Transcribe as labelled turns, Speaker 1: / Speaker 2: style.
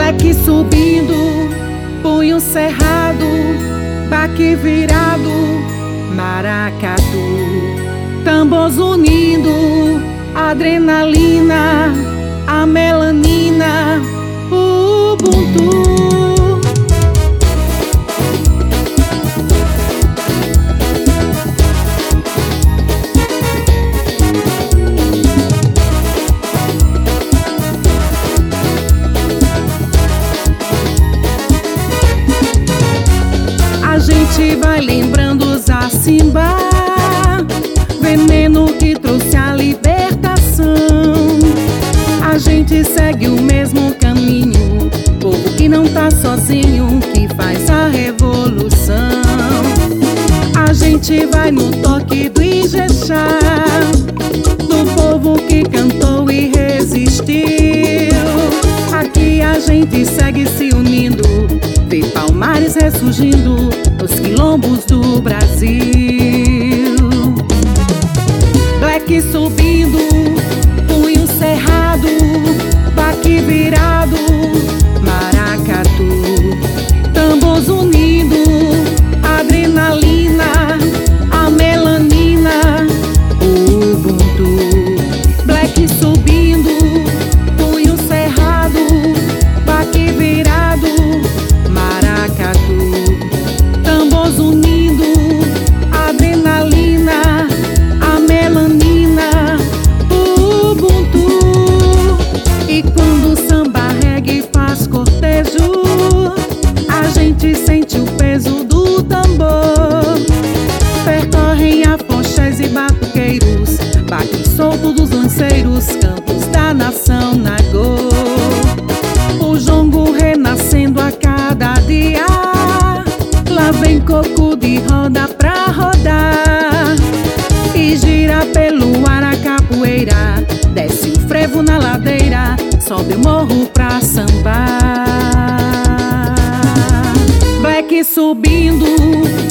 Speaker 1: Black subindo, punho cerrado, baque virado, maracatu, tambores unindo, adrenalina, a melanina, Ubuntu. Gente vai lembrando os Simba, veneno que trouxe a libertação. A gente segue o mesmo caminho, povo que não tá sozinho, que faz a revolução. A gente vai no toque do Ijexá, do povo que cantou e resistiu. Aqui a gente segue se unindo, vê palmares ressurgindo quilombos do Brasil. Black subindo, gente sente o peso do tambor. Percorrem afoxés e batuqueiros, baque solto dos lanceiros, campos da nação Nagô. O jongo renascendo a cada dia, lá vem coco de roda pra rodar. E gira pelo ar a capoeira, desce o frevo na ladeira, sobe o morro pra sambar subindo.